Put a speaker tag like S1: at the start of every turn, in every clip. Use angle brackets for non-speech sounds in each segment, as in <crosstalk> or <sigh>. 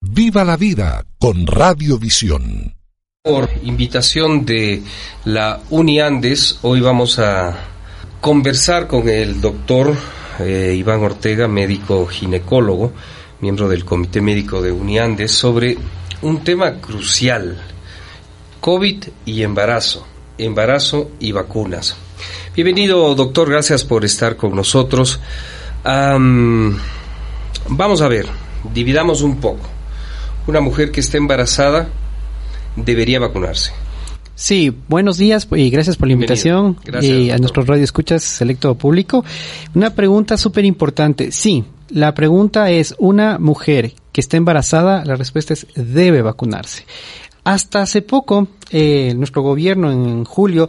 S1: Viva la vida con Radiovisión.
S2: Por invitación de la UniAndes, hoy vamos a conversar con el doctor eh, Iván Ortega, médico ginecólogo, miembro del Comité Médico de UniAndes, sobre un tema crucial, COVID y embarazo, embarazo y vacunas. Bienvenido, doctor, gracias por estar con nosotros. vamos a ver, dividamos un poco. Una mujer que esté embarazada debería vacunarse.
S3: Sí, buenos días y gracias por la invitación y a nuestros radioescuchas selecto público. Una pregunta súper importante. Sí, la pregunta es, ¿una mujer que está embarazada? La respuesta es, debe vacunarse. Hasta hace poco, eh, nuestro gobierno en julio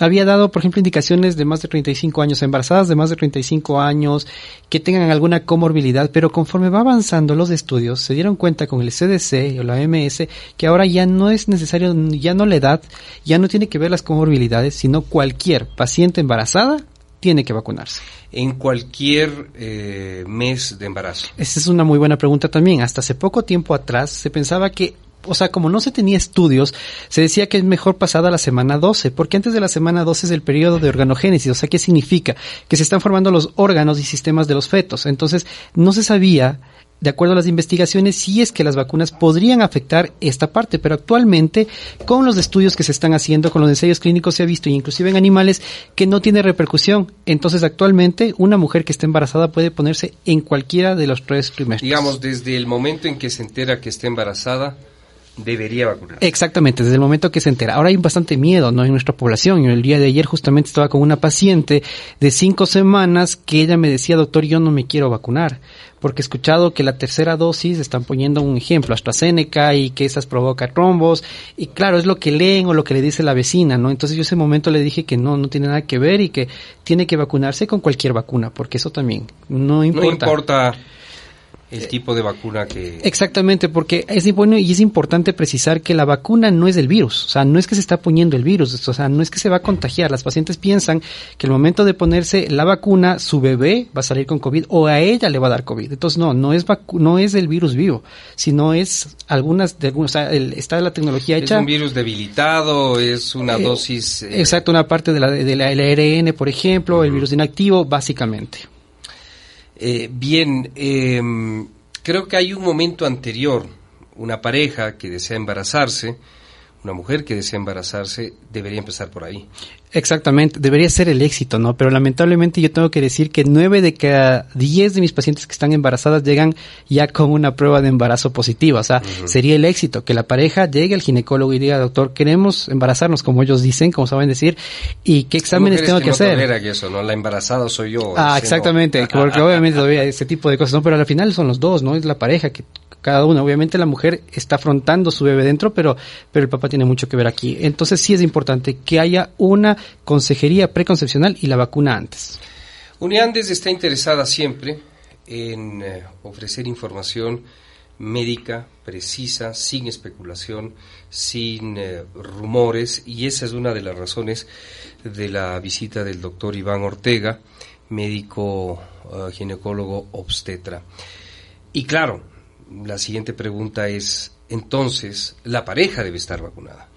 S3: había dado, por ejemplo, indicaciones de más de 35 años, embarazadas de más de 35 años, que tengan alguna comorbilidad, pero conforme va avanzando los estudios, se dieron cuenta con el CDC o la OMS que ahora ya no es necesario, ya no la edad, ya no tiene que ver las comorbilidades, sino cualquier paciente embarazada tiene que vacunarse.
S2: En cualquier eh, mes de embarazo.
S3: Esa es una muy buena pregunta también. Hasta hace poco tiempo atrás se pensaba que o sea, como no se tenía estudios, se decía que es mejor pasada la semana 12, porque antes de la semana 12 es el periodo de organogénesis, o sea, ¿qué significa? Que se están formando los órganos y sistemas de los fetos. Entonces, no se sabía, de acuerdo a las investigaciones, si es que las vacunas podrían afectar esta parte, pero actualmente, con los estudios que se están haciendo, con los ensayos clínicos, se ha visto, inclusive en animales, que no tiene repercusión. Entonces, actualmente, una mujer que esté embarazada puede ponerse en cualquiera de los tres trimestres.
S2: Digamos, desde el momento en que se entera que está embarazada, debería vacunar.
S3: Exactamente, desde el momento que se entera. Ahora hay bastante miedo ¿no? en nuestra población. Yo el día de ayer justamente estaba con una paciente de cinco semanas que ella me decía, doctor, yo no me quiero vacunar, porque he escuchado que la tercera dosis, están poniendo un ejemplo, AstraZeneca, y que esas provoca trombos, y claro, es lo que leen o lo que le dice la vecina, ¿no? Entonces yo ese momento le dije que no, no tiene nada que ver y que tiene que vacunarse con cualquier vacuna, porque eso también no importa.
S2: No importa el tipo de vacuna que...
S3: Exactamente, porque es bueno y es importante precisar que la vacuna no es del virus, o sea, no es que se está poniendo el virus, o sea, no es que se va a contagiar. Las pacientes piensan que el momento de ponerse la vacuna, su bebé va a salir con COVID o a ella le va a dar COVID. Entonces, no, no es no es el virus vivo, sino es algunas, de, o sea, está la tecnología hecha...
S2: Es un virus debilitado, es una
S3: eh,
S2: dosis...
S3: Eh, exacto, una parte de la, de la, ARN, por ejemplo, el virus inactivo, básicamente.
S2: Eh, bien, em, creo que hay un momento anterior, una pareja que desea embarazarse, una mujer que desea embarazarse, debería empezar por ahí.
S3: Exactamente, debería ser el éxito, ¿no? Pero lamentablemente yo tengo que decir que nueve de cada diez de mis pacientes que están embarazadas llegan ya con una prueba de embarazo positiva. O sea, sería el éxito que la pareja llegue al ginecólogo y diga, doctor, queremos embarazarnos, como ellos dicen, como saben decir, y qué exámenes tengo que, no hacer.
S2: Que eso, ¿no? La embarazada soy yo.
S3: Ah, exactamente, <laughs> porque obviamente todavía ese tipo de cosas, ¿no? Pero al final son los dos, ¿no? Es la pareja que cada uno. Obviamente la mujer está afrontando su bebé dentro, pero, pero el papá tiene mucho que ver aquí. Entonces sí es importante que haya una consejería preconcepcional y la vacuna antes.
S2: Uniandes está interesada siempre en eh, ofrecer información médica precisa, sin especulación, sin eh, rumores, y esa es una de las razones de la visita del doctor Iván Ortega, médico eh, ginecólogo obstetra. Y claro, la siguiente pregunta es, entonces, la pareja debe estar vacunada.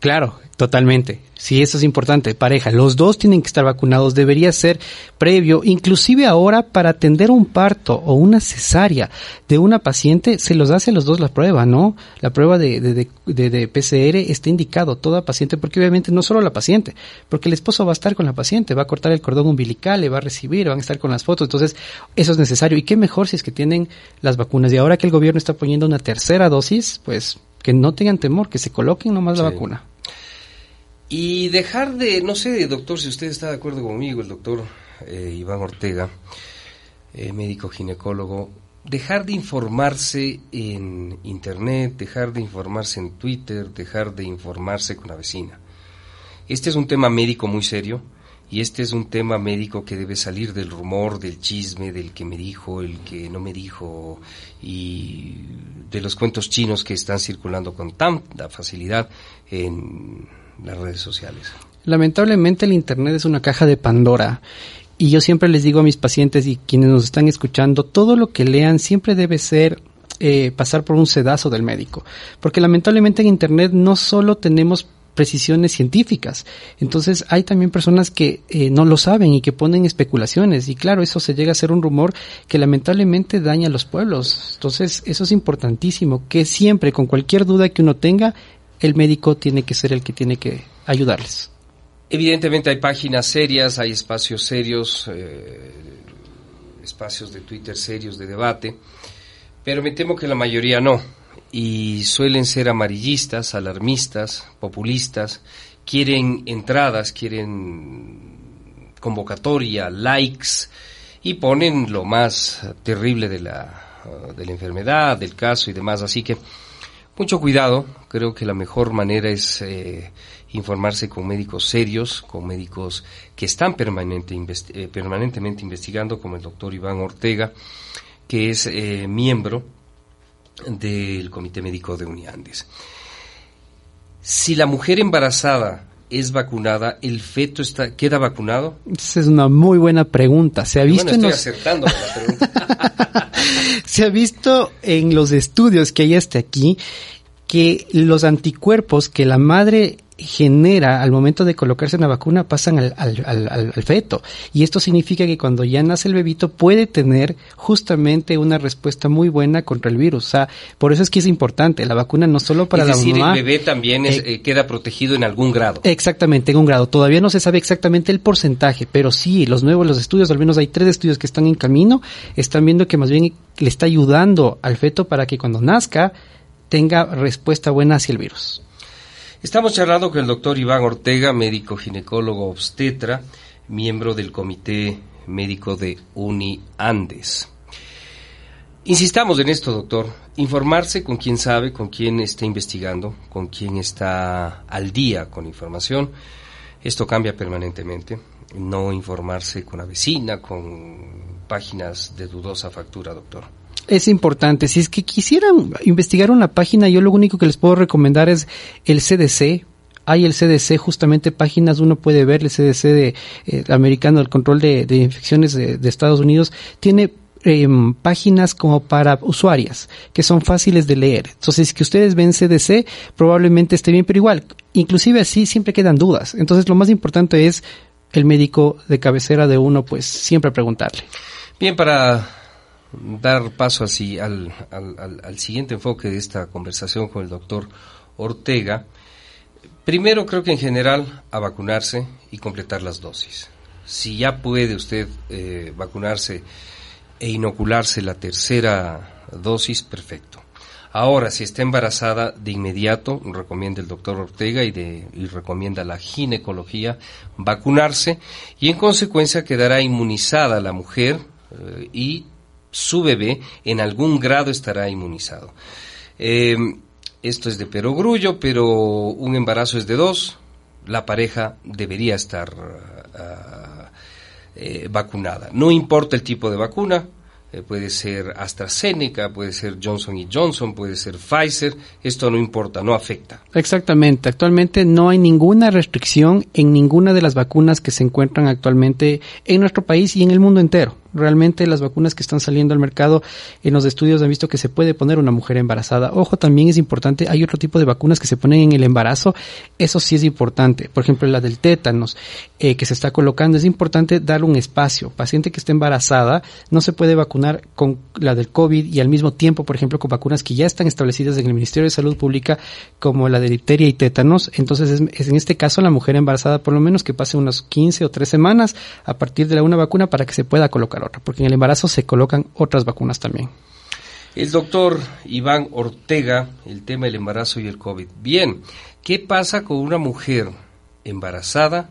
S3: Claro, totalmente. Sí, eso es importante. Pareja, los dos tienen que estar vacunados. Debería ser previo, inclusive ahora para atender un parto o una cesárea de una paciente, se los hace a los dos la prueba, ¿no? La prueba de, de, de, de, PCR está indicado toda paciente, porque obviamente no solo la paciente, porque el esposo va a estar con la paciente, va a cortar el cordón umbilical, le va a recibir, van a estar con las fotos. Entonces, eso es necesario. Y qué mejor si es que tienen las vacunas. Y ahora que el gobierno está poniendo una tercera dosis, pues que no tengan temor, que se coloquen nomás la vacuna.
S2: Y dejar de, no sé, doctor, si usted está de acuerdo conmigo, el doctor eh, Iván Ortega, eh, médico ginecólogo, dejar de informarse en Internet, dejar de informarse en Twitter, dejar de informarse con la vecina. Este es un tema médico muy serio y este es un tema médico que debe salir del rumor, del chisme, del que me dijo, el que no me dijo y de los cuentos chinos que están circulando con tanta facilidad en las redes sociales.
S3: Lamentablemente el Internet es una caja de Pandora y yo siempre les digo a mis pacientes y quienes nos están escuchando, todo lo que lean siempre debe ser eh, pasar por un sedazo del médico. Porque lamentablemente en Internet no solo tenemos precisiones científicas. Entonces hay también personas que eh, no lo saben y que ponen especulaciones y claro, eso se llega a ser un rumor que lamentablemente daña a los pueblos. Entonces eso es importantísimo, que siempre con cualquier duda que uno tenga, el médico tiene que ser el que tiene que ayudarles.
S2: Evidentemente hay páginas serias, hay espacios serios, eh, espacios de Twitter serios de debate, pero me temo que la mayoría no y suelen ser amarillistas, alarmistas, populistas, quieren entradas, quieren convocatoria, likes y ponen lo más terrible de la, de la enfermedad, del caso y demás. Así que mucho cuidado, creo que la mejor manera es eh, informarse con médicos serios, con médicos que están permanente, eh, permanentemente investigando, como el doctor Iván Ortega, que es eh, miembro del Comité Médico de Uniandes. Si la mujer embarazada es vacunada, ¿el feto está, queda vacunado?
S3: Esa es una muy buena pregunta. Se ha visto en los... <laughs> Se ha visto en los estudios que hay hasta aquí que los anticuerpos que la madre genera al momento de colocarse una vacuna pasan al, al, feto. Y esto significa que cuando ya nace el bebito puede tener justamente una respuesta muy buena contra el virus. O sea, por eso es que es importante. La vacuna no solo para
S2: es decir,
S3: el
S2: bebé también eh, eh, queda protegido en algún grado.
S3: Exactamente, en un grado. Todavía no se sabe exactamente el porcentaje, pero sí, los nuevos, los estudios, al menos hay tres estudios que están en camino, están viendo que más bien le está ayudando al feto para que cuando nazca tenga respuesta buena hacia el virus.
S2: Estamos charlando con el doctor Iván Ortega, médico ginecólogo obstetra, miembro del Comité Médico de UniAndes. Insistamos en esto, doctor. Informarse con quien sabe, con quien está investigando, con quien está al día con información. Esto cambia permanentemente. No informarse con la vecina, con páginas de dudosa factura, doctor
S3: es importante. Si es que quisieran investigar una página, yo lo único que les puedo recomendar es el CDC. Hay el CDC, justamente páginas, uno puede ver el CDC de, eh, americano del control de, infecciones de, Estados Unidos, tiene em, páginas como para usuarias que son fáciles de leer. Entonces, si que ustedes ven CDC, probablemente esté bien, pero igual, inclusive así siempre quedan dudas. Entonces, lo más importante es el médico de cabecera de uno, pues siempre preguntarle.
S2: Bien, para dar paso así al, al, siguiente enfoque de esta conversación con el doctor Ortega, primero creo que en general a vacunarse y completar las dosis. Si ya puede usted eh, vacunarse e inocularse la tercera dosis, perfecto. Ahora, si está embarazada, de inmediato recomienda el doctor Ortega y, de, y recomienda la ginecología vacunarse y en consecuencia quedará inmunizada la mujer eh, y su bebé en algún grado estará inmunizado. Eh, esto es de perogrullo, pero un embarazo es de dos. La pareja debería estar ah, eh, vacunada. No importa el tipo de vacuna, eh, puede ser AstraZeneca, puede ser Johnson Johnson, puede ser Pfizer, esto no importa, no afecta.
S3: Exactamente, actualmente no hay ninguna restricción en ninguna de las vacunas que se encuentran actualmente en nuestro país y en el mundo entero. Realmente las vacunas que están saliendo al mercado en los estudios han visto que se puede poner una mujer embarazada. Ojo, también es importante, hay otro tipo de vacunas que se ponen en el embarazo, eso sí es importante. Por ejemplo, la del tétanos eh, que se está colocando, es importante dar un espacio. Paciente que esté embarazada no se puede vacunar con la del COVID y al mismo tiempo, por ejemplo, con vacunas que ya están establecidas en el Ministerio de Salud Pública como la de difteria y tétanos. Entonces, es, en este caso la mujer embarazada por lo menos que pase unos 15 o 3 semanas a partir de la una vacuna para que se pueda colocar otra, porque en el embarazo se colocan otras vacunas también.
S2: El doctor Iván Ortega, el tema del embarazo y el COVID. Bien, ¿qué pasa con una mujer embarazada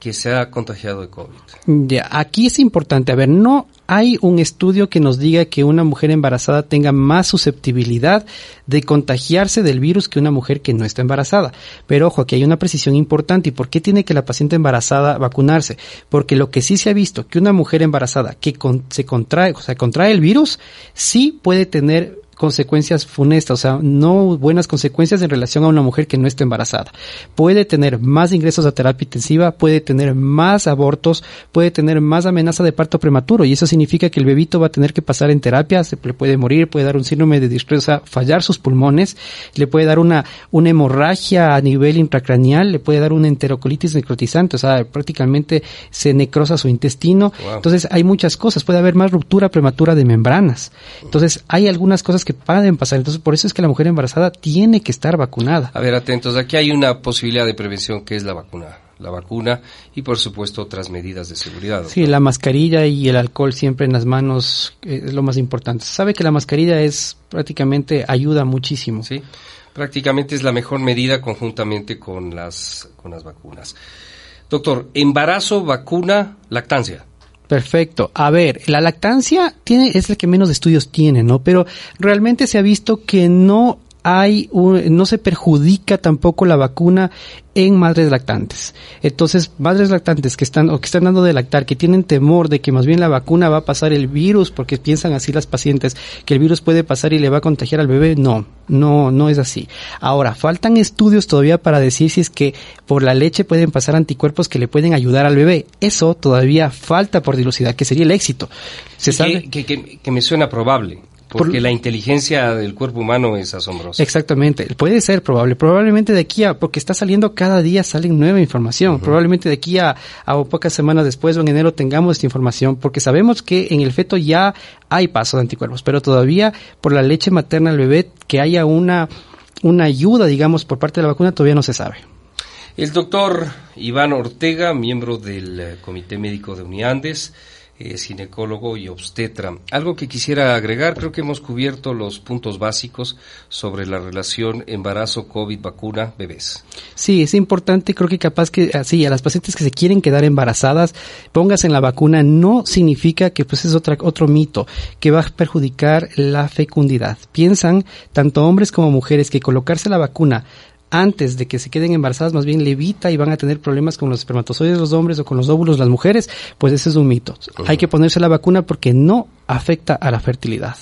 S2: que se ha contagiado de COVID.
S3: Ya, aquí es importante, a ver, no hay un estudio que nos diga que una mujer embarazada tenga más susceptibilidad de contagiarse del virus que una mujer que no está embarazada. Pero ojo, aquí hay una precisión importante. ¿Y por qué tiene que la paciente embarazada vacunarse? Porque lo que sí se ha visto, que una mujer embarazada que se contrae, o sea, contrae el virus, sí puede tener consecuencias funestas, o sea, no buenas consecuencias en relación a una mujer que no está embarazada. Puede tener más ingresos a terapia intensiva, puede tener más abortos, puede tener más amenaza de parto prematuro y eso significa que el bebito va a tener que pasar en terapia, se le puede morir, puede dar un síndrome de sea, fallar sus pulmones, le puede dar una, una hemorragia a nivel intracraneal, le puede dar una enterocolitis necrotizante, o sea, prácticamente se necrosa su intestino. Entonces hay muchas cosas, puede haber más ruptura prematura de membranas. Entonces hay algunas cosas que pueden pasar. Entonces, por eso es que la mujer embarazada tiene que estar vacunada.
S2: A ver, atentos, aquí hay una posibilidad de prevención que es la vacuna. La vacuna y, por supuesto, otras medidas de seguridad.
S3: Sí, la mascarilla y el alcohol siempre en las manos eh, es lo más importante. Sabe que la mascarilla es prácticamente ayuda muchísimo.
S2: Sí, prácticamente es la mejor medida conjuntamente con las, con las vacunas. Doctor, embarazo, vacuna, lactancia.
S3: Perfecto. A ver, la lactancia tiene, es la que menos estudios tiene, ¿no? Pero realmente se ha visto que no hay no se perjudica tampoco la vacuna en madres lactantes. Entonces, madres lactantes que están o que están dando de lactar, que tienen temor de que más bien la vacuna va a pasar el virus, porque piensan así las pacientes, que el virus puede pasar y le va a contagiar al bebé, no, no, no es así. Ahora, faltan estudios todavía para decir si es que por la leche pueden pasar anticuerpos que le pueden ayudar al bebé. Eso todavía falta por dilucidar, que sería el éxito.
S2: Se sabe que, que me suena probable. Porque la inteligencia del cuerpo humano es asombrosa.
S3: Exactamente. Puede ser probable. Probablemente de aquí a, porque está saliendo cada día, sale nueva información. Probablemente de aquí a, a pocas semanas después o en enero tengamos esta información, porque sabemos que en el feto ya hay pasos de anticuerpos, pero todavía por la leche materna al bebé que haya una, una ayuda, digamos, por parte de la vacuna todavía no se sabe.
S2: El doctor Iván Ortega, miembro del Comité Médico de Uniandes, es ginecólogo y obstetra. Algo que quisiera agregar, creo que hemos cubierto los puntos básicos sobre la relación embarazo, COVID, vacuna, bebés.
S3: Sí, es importante, creo que capaz que así a las pacientes que se quieren quedar embarazadas, pongas en la vacuna, no significa que pues es otra, otro mito, que va a perjudicar la fecundidad. Piensan, tanto hombres como mujeres, que colocarse la vacuna antes de que se queden embarazadas, más bien levita y van a tener problemas con los espermatozoides los hombres o con los óvulos las mujeres, pues ese es un mito. Hay que ponerse la vacuna porque no afecta a la fertilidad.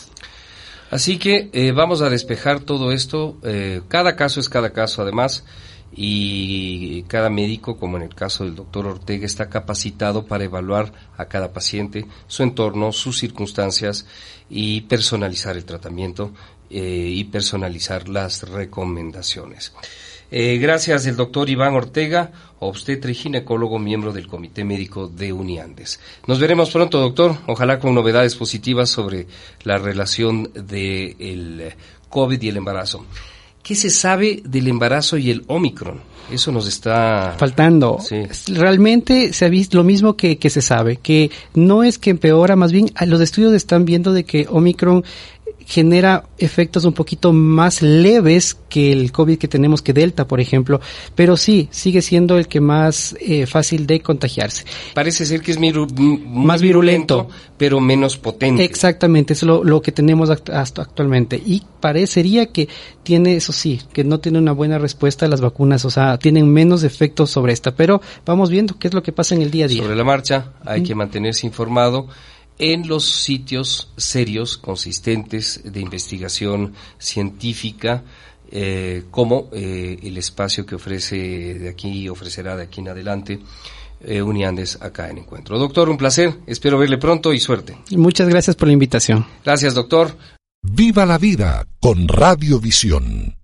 S2: Así que eh, vamos a despejar todo esto. Eh, cada caso es cada caso, además, y cada médico, como en el caso del doctor Ortega, está capacitado para evaluar a cada paciente, su entorno, sus circunstancias y personalizar el tratamiento eh, y personalizar las recomendaciones. Eh, gracias el doctor Iván Ortega, obstetra y ginecólogo, miembro del Comité Médico de Uniandes. Nos veremos pronto, doctor, ojalá con novedades positivas sobre la relación del el COVID y el embarazo. ¿Qué se sabe del embarazo y el Omicron? Eso nos está
S3: faltando. Realmente se ha visto lo mismo que, que se sabe, que no es que empeora, más bien los estudios están viendo de que Omicron genera efectos un poquito más leves que el COVID que tenemos, que Delta, por ejemplo, pero sí, sigue siendo el que más eh, fácil de contagiarse.
S2: Parece ser que es más virulento, pero menos potente.
S3: Exactamente, es lo, lo que tenemos hasta actualmente. Y parecería que tiene, eso sí, que no tiene una buena respuesta a las vacunas, o sea, tienen menos efectos sobre esta, pero vamos viendo qué es lo que pasa en el día a día.
S2: Sobre la marcha, hay que mantenerse informado en los sitios serios, consistentes de investigación científica, eh, como eh, el espacio que ofrece de aquí, ofrecerá de aquí en adelante. Eh, Uniandes acá en Encuentro. Doctor, un placer, espero verle pronto y suerte.
S3: Muchas gracias por la invitación.
S2: Gracias, doctor.
S1: Viva la vida con Radiovisión.